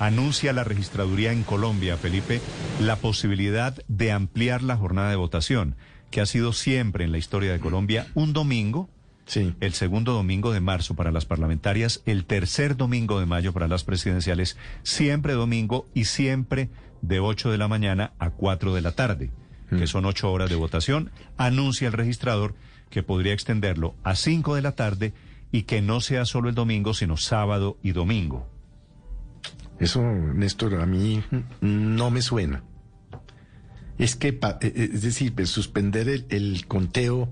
Anuncia la registraduría en Colombia, Felipe, la posibilidad de ampliar la jornada de votación, que ha sido siempre en la historia de Colombia un domingo. Sí. El segundo domingo de marzo para las parlamentarias, el tercer domingo de mayo para las presidenciales, siempre domingo y siempre de 8 de la mañana a 4 de la tarde, que son 8 horas de votación. Anuncia el registrador que podría extenderlo a 5 de la tarde y que no sea solo el domingo, sino sábado y domingo. Eso, Néstor, a mí no me suena. Es que, eh, eh, es decir, pues, suspender el, conteo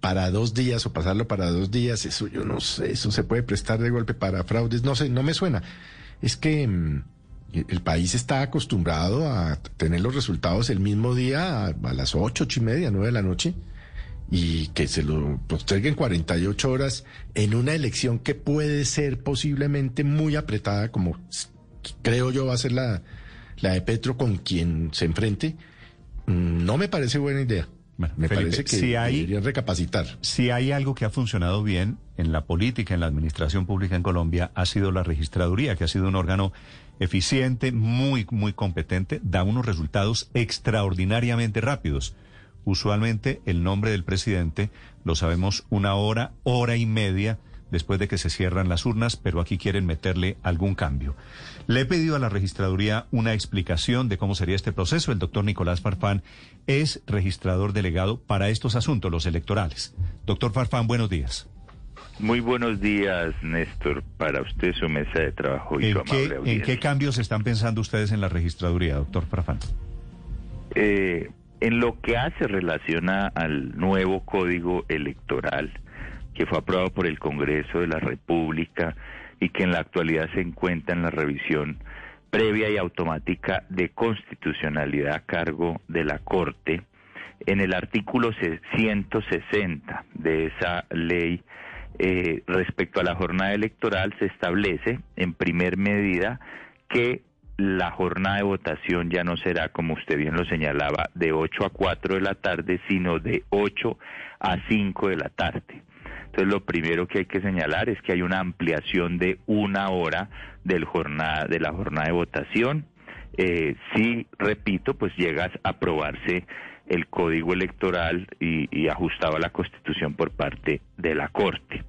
para dos días o pasarlo para dos días, eso yo no sé, eso se puede prestar de golpe para fraudes, no sé, no me suena. Es que mm, el país está acostumbrado a tener los resultados el mismo día a, las ocho, ocho y media, nueve de la noche y que se lo posterguen 48 horas en una elección que puede ser posiblemente muy apretada, como creo yo va a ser la, la de Petro con quien se enfrente, mm, no me parece buena idea. Bueno, me Felipe, parece que si hay- deberían recapacitar. Si hay algo que ha funcionado bien en la política, en la administración pública en Colombia, ha sido la registraduría, que ha sido un órgano eficiente, muy, muy competente, da unos resultados extraordinariamente rápidos. Usualmente el nombre del presidente lo sabemos una hora, hora y media después de que se cierran las urnas, pero aquí quieren meterle algún cambio. Le he pedido a la registraduría una explicación de cómo sería este proceso. El doctor Nicolás Farfán es registrador delegado para estos asuntos, los electorales. Doctor Farfán, buenos días. Muy buenos días, Néstor, para usted, su mesa de trabajo y su ¿En amable qué, ¿En audiencia. qué cambios están pensando ustedes en la registraduría, doctor Farfán? Eh, en lo que hace relaciona al nuevo código electoral que fue aprobado por el Congreso de la República y que en la actualidad se encuentra en la revisión previa y automática de constitucionalidad a cargo de la Corte, en el artículo 160 de esa ley eh, respecto a la jornada electoral se establece en primer medida que la jornada de votación ya no será, como usted bien lo señalaba, de 8 a 4 de la tarde, sino de 8 a 5 de la tarde. Entonces, lo primero que hay que señalar es que hay una ampliación de una hora del jornada, de la jornada de votación. Eh, si, repito, pues llega a aprobarse el código electoral y, y ajustado a la Constitución por parte de la Corte.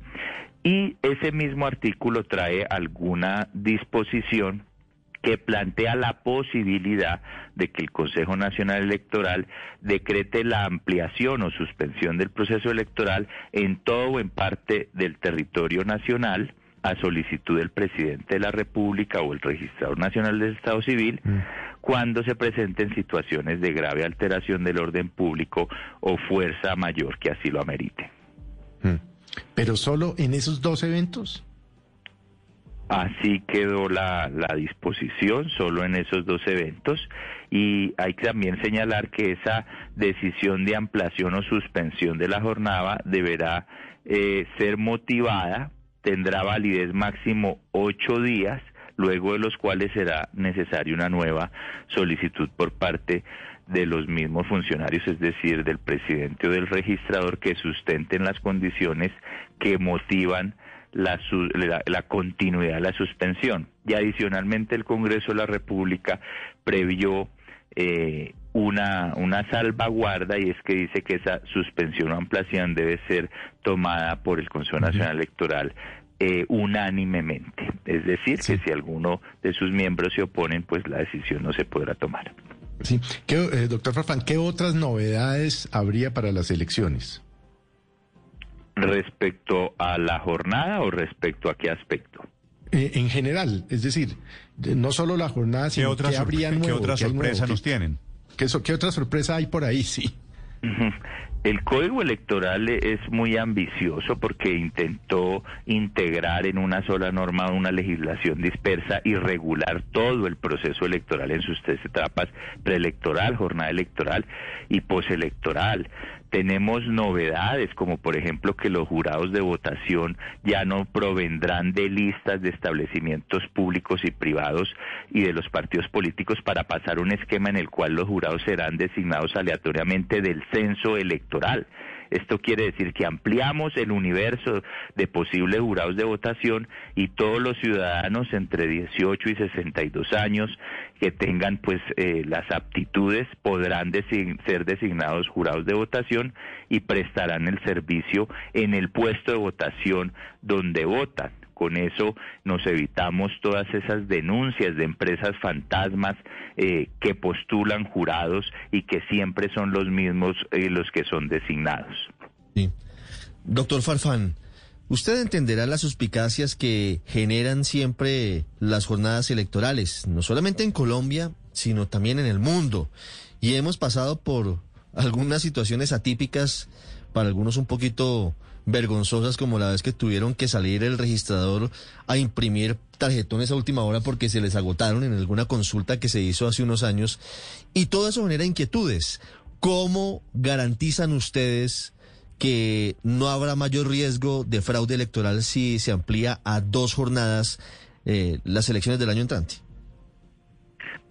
Y ese mismo artículo trae alguna disposición que plantea la posibilidad de que el Consejo Nacional Electoral decrete la ampliación o suspensión del proceso electoral en todo o en parte del territorio nacional a solicitud del presidente de la República o el registrador nacional del Estado Civil cuando se presenten situaciones de grave alteración del orden público o fuerza mayor que así lo amerite. Mm. Pero solo en esos dos eventos. Así quedó la, la disposición solo en esos dos eventos. Y hay que también señalar que esa decisión de ampliación o suspensión de la jornada deberá eh, ser motivada, tendrá validez máximo ocho días, luego de los cuales será necesaria una nueva solicitud por parte de los mismos funcionarios, es decir, del presidente o del registrador que sustenten las condiciones que motivan la, la, la continuidad de la suspensión. Y adicionalmente el Congreso de la República previó eh, una, una salvaguarda y es que dice que esa suspensión o ampliación debe ser tomada por el Consejo Nacional Electoral eh, unánimemente. Es decir, Sí. que si alguno de sus miembros se oponen, pues la decisión no se podrá tomar. Sí. ¿Qué, eh, doctor Farfán, ¿qué otras novedades habría para las elecciones? ¿Respecto a la jornada o respecto a qué aspecto? Eh, en general, es decir, de- no solo la jornada, ¿Qué sino otra, qué habría ¿qué otra qué sorpresa qué- nos tienen? ¿Qué, qué otra sorpresa hay por ahí? Sí. El código electoral es muy ambicioso porque intentó integrar en una sola norma una legislación dispersa y regular todo el proceso electoral en sus tres etapas, preelectoral, jornada electoral y postelectoral. Tenemos novedades como por ejemplo que los jurados de votación ya no provendrán de listas de establecimientos públicos y privados y de los partidos políticos para pasar un esquema en el cual los jurados serán designados aleatoriamente del censo electoral. Esto quiere decir que ampliamos el universo de posibles jurados de votación y todos los ciudadanos entre 18 y 62 años que tengan pues eh, las aptitudes podrán ser designados jurados de votación y prestarán el servicio en el puesto de votación donde votan. Con eso nos evitamos todas esas denuncias de empresas fantasmas eh, que postulan jurados y que siempre son los mismos eh, los que son designados. Sí. Doctor Farfán, usted entenderá las suspicacias que generan siempre las jornadas electorales, no solamente en Colombia, sino también en el mundo. Y hemos pasado por algunas situaciones atípicas, para algunos un poquito vergonzosas como la vez que tuvieron que salir el registrador a imprimir tarjetones a última hora porque se les agotaron en alguna consulta que se hizo hace unos años. Y todo eso genera inquietudes. ¿Cómo garantizan ustedes que no habrá mayor riesgo de fraude electoral si se amplía a dos jornadas eh, las elecciones del año entrante?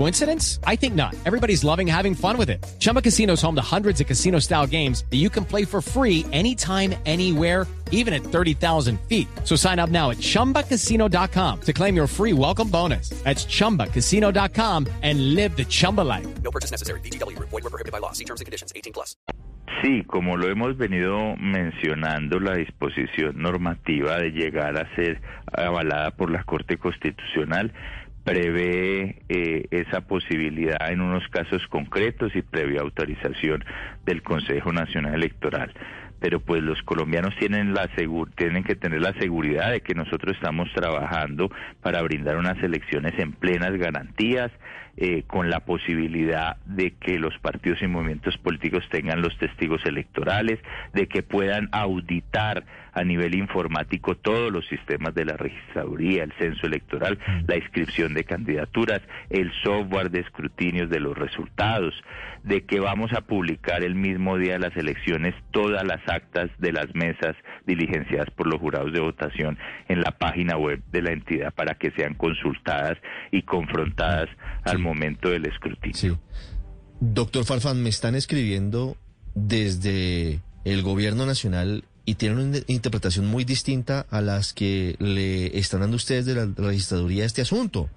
Coincidence? I think not. Everybody's loving having fun with it. Chumba Casino is home to hundreds of casino style games that you can play for free anytime, anywhere, even at 30,000 feet. So sign up now at chumbacasino.com to claim your free welcome bonus. That's chumbacasino.com and live the Chumba life. No purchase necessary. DTW, void, were prohibited by law. See terms and conditions 18 plus. Sí, como lo hemos venido mencionando, la disposición normativa de llegar a ser avalada por la Corte Constitucional prevé eh, esa posibilidad en unos casos concretos y previa autorización del Consejo Nacional Electoral pero pues los colombianos tienen la tienen que tener la seguridad de que nosotros estamos trabajando para brindar unas elecciones en plenas garantías eh, con la posibilidad de que los partidos y movimientos políticos tengan los testigos electorales, de que puedan auditar a nivel informático todos los sistemas de la registraduría, el censo electoral, mm. la inscripción de candidaturas, el software de escrutinios de los resultados, de que vamos a publicar el mismo día de las elecciones todas las actas de las mesas diligenciadas por los jurados de votación en la página web de la entidad para que sean consultadas y confrontadas al momento del escrutinio. Sí. Doctor Farfán, me están escribiendo desde el gobierno nacional y tienen una interpretación muy distinta a las que le están dando ustedes de la registraduría este asunto.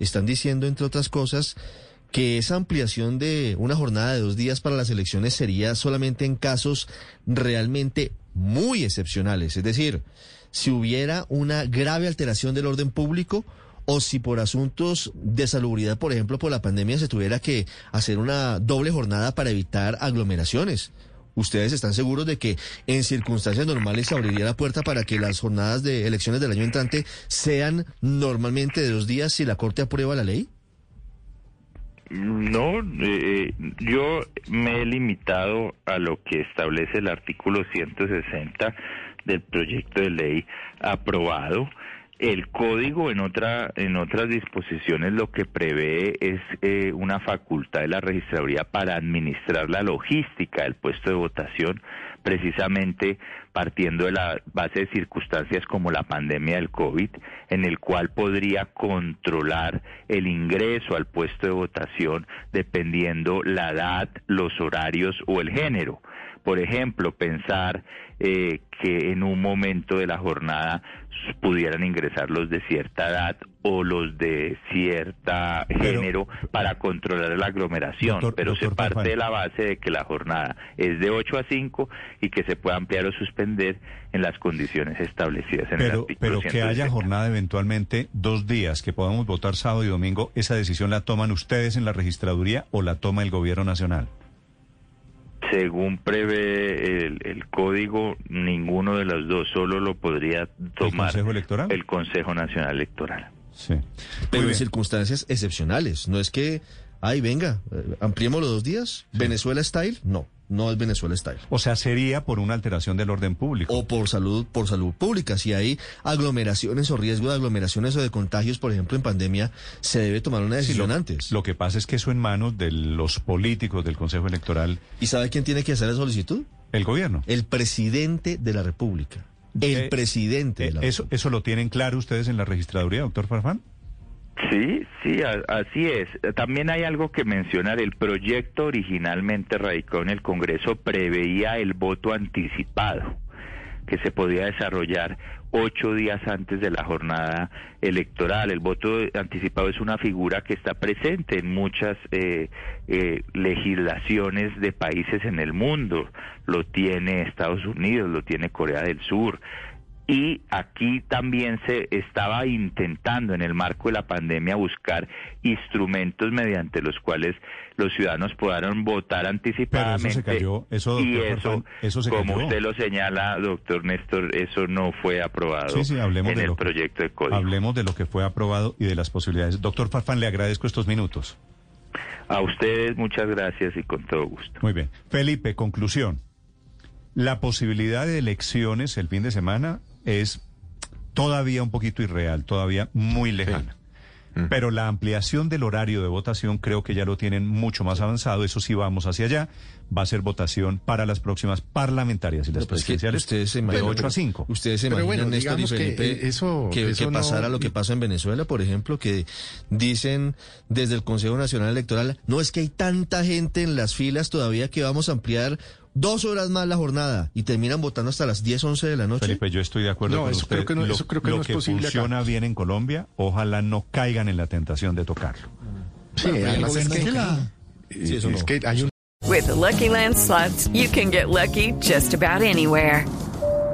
Están diciendo, entre otras cosas, que esa ampliación de una jornada de dos días para las elecciones sería solamente en casos realmente muy excepcionales. Es decir, si hubiera una grave alteración del orden público o si por asuntos de salubridad, por ejemplo, por la pandemia, se tuviera que hacer una doble jornada para evitar aglomeraciones. ¿Ustedes están seguros de que en circunstancias normales se abriría la puerta para que las jornadas de elecciones del año entrante sean normalmente de dos días si la Corte aprueba la ley? No, eh, yo me he limitado a lo que establece el artículo 160 del proyecto de ley aprobado. El código en otra en otras disposiciones lo que prevé es eh, una facultad de la registraduría para administrar la logística del puesto de votación precisamente partiendo de la base de circunstancias como la pandemia del COVID, en el cual podría controlar el ingreso al puesto de votación dependiendo la edad, los horarios o el género. Por ejemplo, pensar eh, que en un momento de la jornada pudieran ingresar los de cierta edad o los de cierta género para controlar la aglomeración, pero se parte de la base de que la jornada es de 8 a 5 y que se pueda ampliar o suspender en las condiciones establecidas en pero, el artículo Pero que haya jornada eventualmente dos días, que podamos votar sábado y domingo, ¿esa decisión la toman ustedes en la registraduría o la toma el gobierno nacional? Según prevé el, el código, ninguno de los dos, solo lo podría tomar Consejo Electoral? el Consejo Nacional Electoral. Sí. Pero en circunstancias excepcionales. No es que, ay, venga, eh, ampliemos los dos días. Venezuela style. No, no es Venezuela style. O sea, sería por una alteración del orden público. O por salud, por salud pública. Si hay aglomeraciones o riesgo de aglomeraciones o de contagios, por ejemplo, en pandemia, se debe tomar una Sí, decisión lo, antes. lo que pasa es que eso en manos de los políticos del Consejo Electoral, ¿Y sabe quién tiene que hacer la solicitud? el gobierno. El presidente de la República. El Eh, presidente de Eh, la eso, República. ¿Eso lo tienen claro ustedes en la registraduría, doctor Farfán? Sí, sí, así es. También hay algo que mencionar. El proyecto originalmente radicado en el Congreso preveía el voto anticipado, que se podía desarrollar ocho días antes de la jornada electoral. El voto anticipado es una figura que está presente en muchas eh, eh, legislaciones de países en el mundo. Lo tiene Estados Unidos, lo tiene Corea del Sur. Y aquí también se estaba intentando en el marco de la pandemia buscar instrumentos mediante los cuales los ciudadanos puedan votar anticipadamente. se cayó, eso, y eso, Farfán, eso se como cayó. usted lo señala, doctor Néstor, eso no fue aprobado Sí, sí, hablemos en de el lo que- proyecto de código. Hablemos de lo que fue aprobado y de las posibilidades. Doctor Farfán, le agradezco estos minutos. A ustedes muchas gracias y con todo gusto. Muy bien. Felipe, conclusión. La posibilidad de elecciones el fin de semana es todavía un poquito irreal, todavía muy lejana. Pero la ampliación del horario de votación creo que ya lo tienen mucho más avanzado. Eso sí vamos hacia allá. Va a ser votación para las próximas parlamentarias y las No, pues presidenciales se de imaginan- 8 a 5. Ustedes se imaginan, bueno, Néstor y que, Felipe, eso- que, eso que no- pasara lo que pasa en Venezuela, por ejemplo, que dicen desde el Consejo Nacional Electoral, no es que hay tanta gente en las filas todavía que vamos a ampliar dos horas más la jornada y terminan votando hasta las 10, 11 de la noche. Felipe, yo estoy de acuerdo No, con eso usted. creo que no- lo eso creo que lo no es posible acá. funciona bien en Colombia, ojalá no caigan en la tentación de tocarlo. Sí, además es que, Sí, eso es no. que hay un With the Lucky Land slots, you can get lucky just about anywhere.